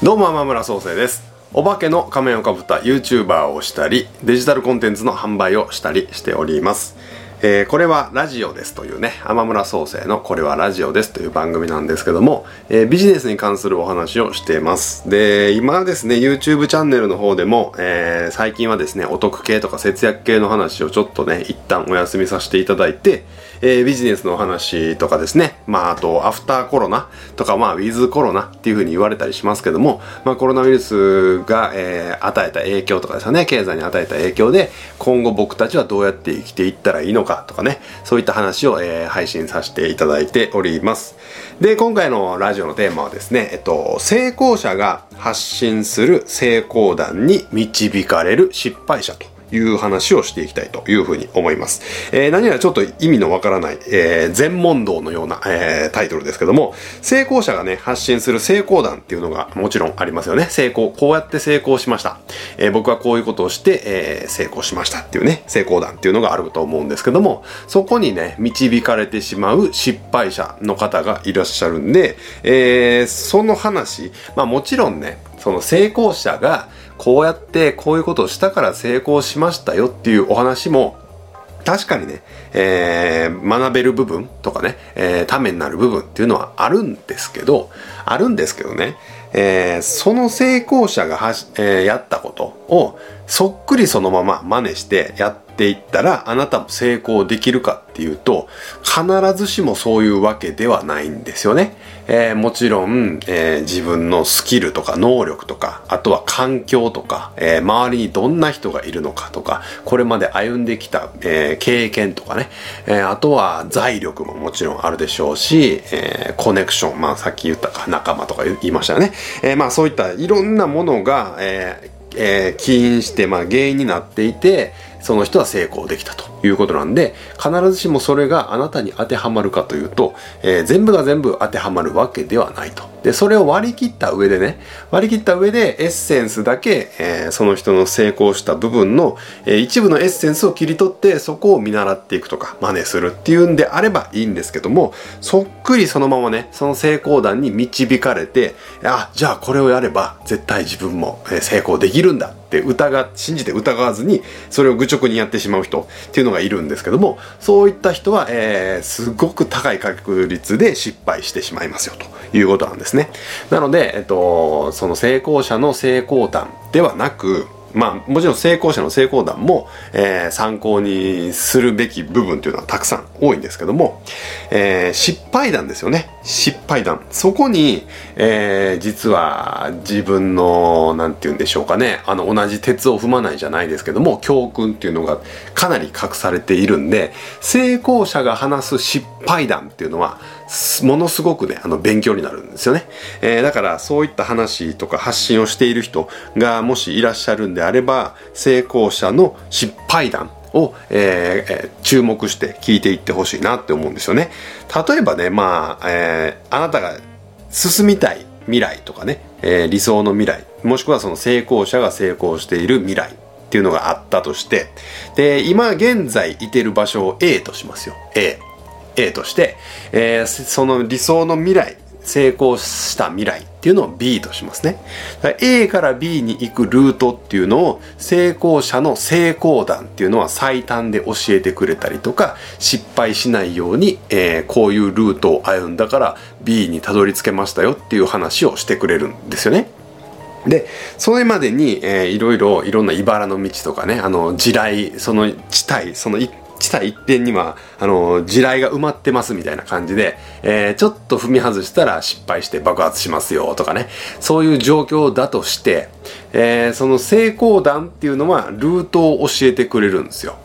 どうも天村創生です。お化けの仮面をかぶった YouTuber をしたりデジタルコンテンツの販売をしたりしております。えー、これはラジオですというね、天村創生のこれはラジオですという番組なんですけども、えー、ビジネスに関するお話をしています。で、今ですね、YouTube チャンネルの方でも、えー、最近はですね、お得系とか節約系の話をちょっとね、一旦お休みさせていただいて、え、ビジネスの話とかですね、まあ、あと、アフターコロナとか、まあ、ウィズコロナっていう風に言われたりしますけども、まあ、コロナウイルスが、え、与えた影響とかですよね、経済に与えた影響で、今後僕たちはどうやって生きていったらいいのかかとかね、そういった話を、えー、配信させていただいております。で、今回のラジオのテーマはですね、えっと、成功者が発信する成功談に導かれる失敗者という話をしていきたいというふうに思います。えー、何やらちょっと意味のわからない、えー、全問答のような、えー、タイトルですけども、成功者がね、発信する成功談っていうのがもちろんありますよね。成功、こうやって成功しました。えー、僕はこういうことをして、えー、成功しましたっていうね、成功談っていうのがあると思うんですけども、そこにね、導かれてしまう失敗者の方がいらっしゃるんで、えー、その話、まあもちろんね、その成功者がこうやってこういうことをしたから成功しましたよっていうお話も確かにね、えー、学べる部分とかね、えー、ためになる部分っていうのはあるんですけど、あるんですけどね、えー、その成功者がはし、えー、やったことをそっくりそのまま真似してやっていったらあなたも成功できるかっていうと必ずしもそういうわけではないんですよね。えー、もちろん、えー、自分のスキルとか能力とかあとは環境とか、えー、周りにどんな人がいるのかとかこれまで歩んできた、え経験とかね、えあとは財力ももちろんあるでしょうし、えコネクションまあさっき言ったか仲間とか言いましたよね。えまあそういったいろんなものが、ええ起因して、まあ、原因になっていてその人は成功できたということなんで必ずしもそれがあなたに当てはまるかというと、えー、全部が全部当てはまるわけではないと。でそれを割り切った上でね割り切った上でエッセンスだけ、えー、その人の成功した部分の、えー、一部のエッセンスを切り取ってそこを見習っていくとか真似するっていうんであればいいんですけどもそっくりそのままねその成功談に導かれてあじゃあこれをやれば絶対自分も成功できるんだって疑信じて疑わずにそれを愚直にやってしまう人っていうのがいるんですけどもそういった人は、えー、すごく高い確率で失敗してしまいますよということなんですね。なので、えっと、その成功者の成功談ではなくまあもちろん成功者の成功談も、えー、参考にするべき部分というのはたくさん多いんですけども、えー、失敗談ですよね。失敗談。そこに、えー、実は自分の何て言うんでしょうかね。あの同じ鉄を踏まないじゃないですけども教訓っていうのがかなり隠されているんで成功者が話す失敗談っていうのはものすごくね、あの、勉強になるんですよね。えー、だから、そういった話とか発信をしている人がもしいらっしゃるんでであれば、成功者の失敗談を、えー、注目して聞いていってほしいなって思うんですよね。例えばね、まあ、えー、あなたが進みたい未来とかね、えー、理想の未来、もしくはその成功者が成功している未来っていうのがあったとして、で、今現在いてる場所を A としますよ。A。A として、えー、その理想の未来成功した未来っていうのを B としますね。か A から B に行くルートっていうのを成功者の成功談っていうのは最短で教えてくれたりとか失敗しないように、えー、こういうルートを歩んだから B にたどり着けましたよっていう話をしてくれるんですよね。でそれまでに、えー、いろいろいろんな茨の道とかねあの地雷その地帯その一地帯一点にはあの地雷が埋まってますみたいな感じで、えー、ちょっと踏み外したら失敗して爆発しますよとかねそういう状況だとして、えー、その成功談っていうのはルートを教えてくれるんですよ。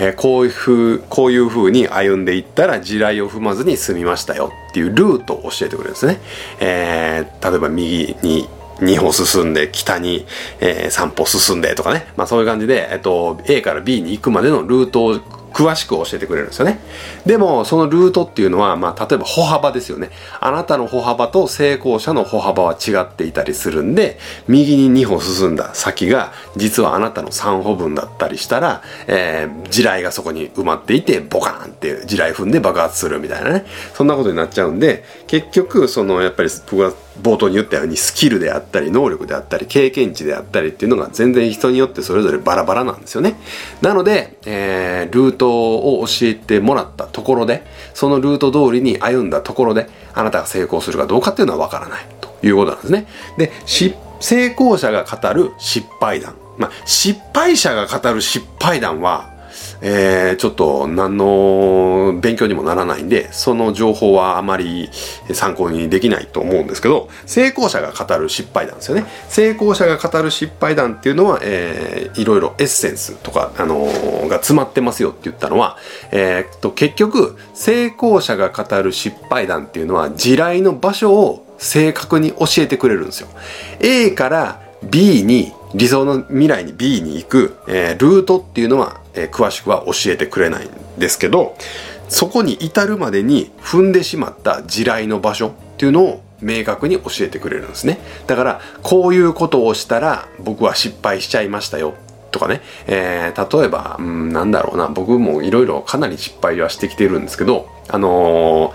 えー、こういうふうこういう風に歩んでいったら地雷を踏まずに済みましたよっていうルートを教えてくれるんですね。えー、例えば右に2歩進んで、北に、えー、3歩進んでとかね。まあそういう感じで、えっと、A から B に行くまでのルートを詳しく教えてくれるんですよね。でも、そのルートっていうのは、まあ、例えば歩幅ですよね。あなたの歩幅と成功者の歩幅は違っていたりするんで、右に2歩進んだ先が、実はあなたの3歩分だったりしたら、えー、地雷がそこに埋まっていて、ボカーンって地雷踏んで爆発するみたいなね。そんなことになっちゃうんで、結局、その、やっぱり僕は冒頭に言ったようにスキルであったり能力であったり経験値であったりっていうのが全然人によってそれぞれバラバラなんですよね。なので、えー、ルートを教えてもらったところでそのルート通りに歩んだところであなたが成功するかどうかっていうのはわからないということなんですね。で成功者が語る失敗談。まあ失敗者が語る失敗談はえー、ちょっと何の勉強にもならないんで、その情報はあまり参考にできないと思うんですけど、成功者が語る失敗談ですよね。成功者が語る失敗談っていうのは、えー、いろいろエッセンスとか、あのー、が詰まってますよって言ったのは、えー、と、結局、成功者が語る失敗談っていうのは、地雷の場所を正確に教えてくれるんですよ。A から B に理想の未来に B に行く、えー、ルートっていうのはえー、詳しくは教えてくれないんですけどそこに至るまでに踏んでしまった地雷の場所っていうのを明確に教えてくれるんですね。だからこういうことをしたら僕は失敗しちゃいましたよとかね、えー、例えば、うん、なんだろうな。僕もいろいろかなり失敗はしてきてるんですけどあの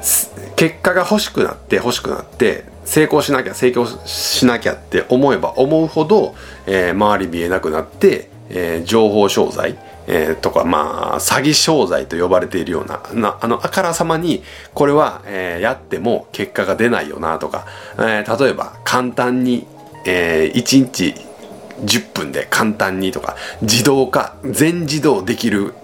ー、結果が欲しくなって欲しくなって成功しなきゃ成功しなきゃって思えば思うほど、えー、周り見えなくなってえー、情報商材、えー、とか、まあ、詐欺商材と呼ばれているような、なあの、あからさまに、これは、えー、やっても結果が出ないよな、とか、えー、例えば、簡単に、えー、1日10分で簡単にとか、自動化、全自動できる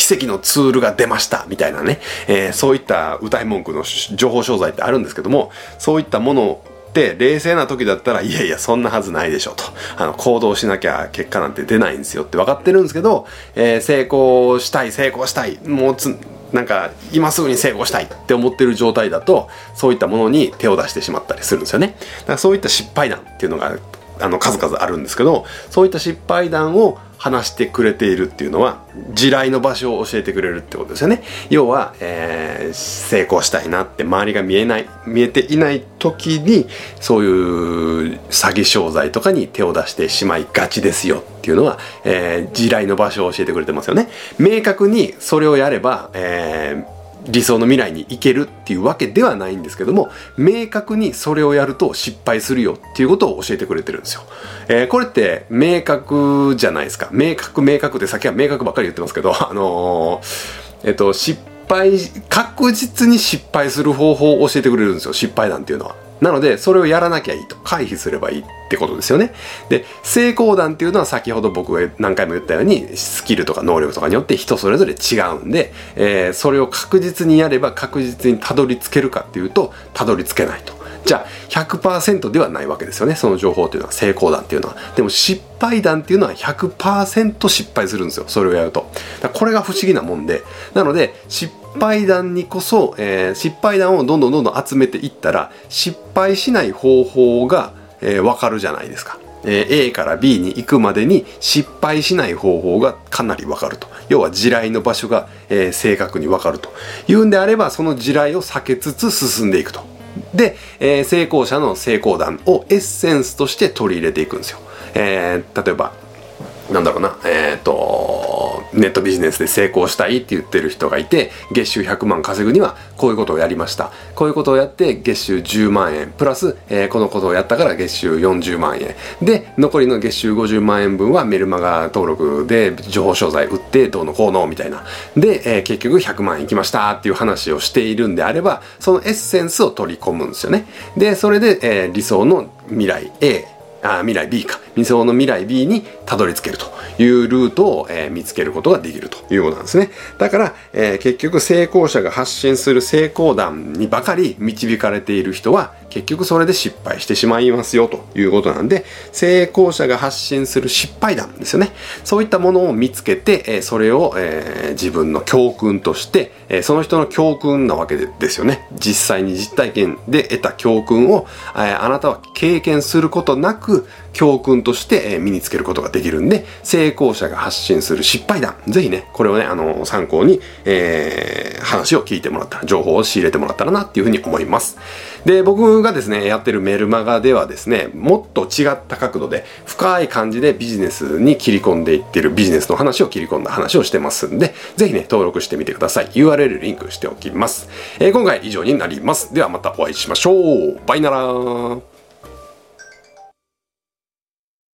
奇跡のツールが出ましたみたいなね、えー、そういった歌い文句の情報商材ってあるんですけどもそういったものって冷静な時だったらいやいやそんなはずないでしょと。あの行動しなきゃ結果なんて出ないんですよって分かってるんですけど、えー、成功したい成功したいもうつなんか今すぐに成功したいって思ってる状態だとそういったものに手を出してしまったりするんですよね。だからそういった失敗談っていうのがあの数々あるんですけどそういった失敗談を話してくれているっていうのは地雷の場所を教えてくれるってことですよね。要は、えー、成功したいなって周りが見えない見えていない時にそういう詐欺商材とかに手を出してしまいがちですよっていうのは、えー、地雷の場所を教えてくれてますよね。明確にそれをやれば、えー理想の未来に行けるっていうわけではないんですけども明確にそれをやると失敗するよっていうことを教えてくれてるんですよ、えー、これって明確じゃないですか。明確明確ってさっきは明確ばっかり言ってますけどあのー、えっと失敗確実に失敗する方法を教えてくれるんですよ。失敗談っていうのは。なので、それをやらなきゃいいと。回避すればいいってことですよね。で、成功談っていうのは先ほど僕が何回も言ったように、スキルとか能力とかによって人それぞれ違うんで、えー、それを確実にやれば確実にたどり着けるかっていうと、たどり着けないと。じゃあ100%ではないわけですよねその情報っていうのは成功談っていうのはでも失敗談っていうのは100%失敗するんですよそれをやるとこれが不思議なもんでなので失敗談にこそ、えー、失敗談をどんどんどんどん集めていったら失敗しない方法が、えー、分かるじゃないですかえ A から B に行くまでに失敗しない方法がかなりわかると。要は地雷の場所が、えー、正確にわかると。いうんであれば、その地雷を避けつつ進んでいくと。で、えー、成功者の成功談をエッセンスとして取り入れていくんですよ。えー、例えば、なんだろうな、えっ、ー、と、ネットビジネスで成功したいって言ってる人がいて、月収100万稼ぐにはこういうことをやりました。こういうことをやって月収10万円、プラス、えー、このことをやったから月収40万円。で、残りの月収50万円分はメルマガ登録で情報商材売ってどうのこうのみたいな。で、えー、結局100万円いきましたっていう話をしているんであれば、そのエッセンスを取り込むんですよね。で、それで、えー、理想の未来 A、あ未来 B か。理想の未来 B にたどり着けるというルートを、えー、見つけることができるということなんですね。だから、えー、結局成功者が発信する成功談にばかり導かれている人は結局それで失敗してしまいますよということなんで成功者が発信する失敗談ですよね。そういったものを見つけて、えー、それを、え、自分の教訓として、え、その人の教訓なわけですよね。実際に実体験で得た教訓を、え、あなたは経験することなくく教訓として身につけることができるんで、成功者が発信する失敗談、ぜひね、これをね、あの、参考に、えー、話を聞いてもらったら、情報を仕入れてもらったらなっていうふうに思います。で、僕がですね、やってるメルマガではですね、もっと違った角度で、深い感じでビジネスに切り込んでいってるビジネスの話を切り込んだ話をしてますんで、ぜひね、登録してみてください。URL リンクしておきます。えー、今回以上になります。ではまたお会いしましょう。バイナラー。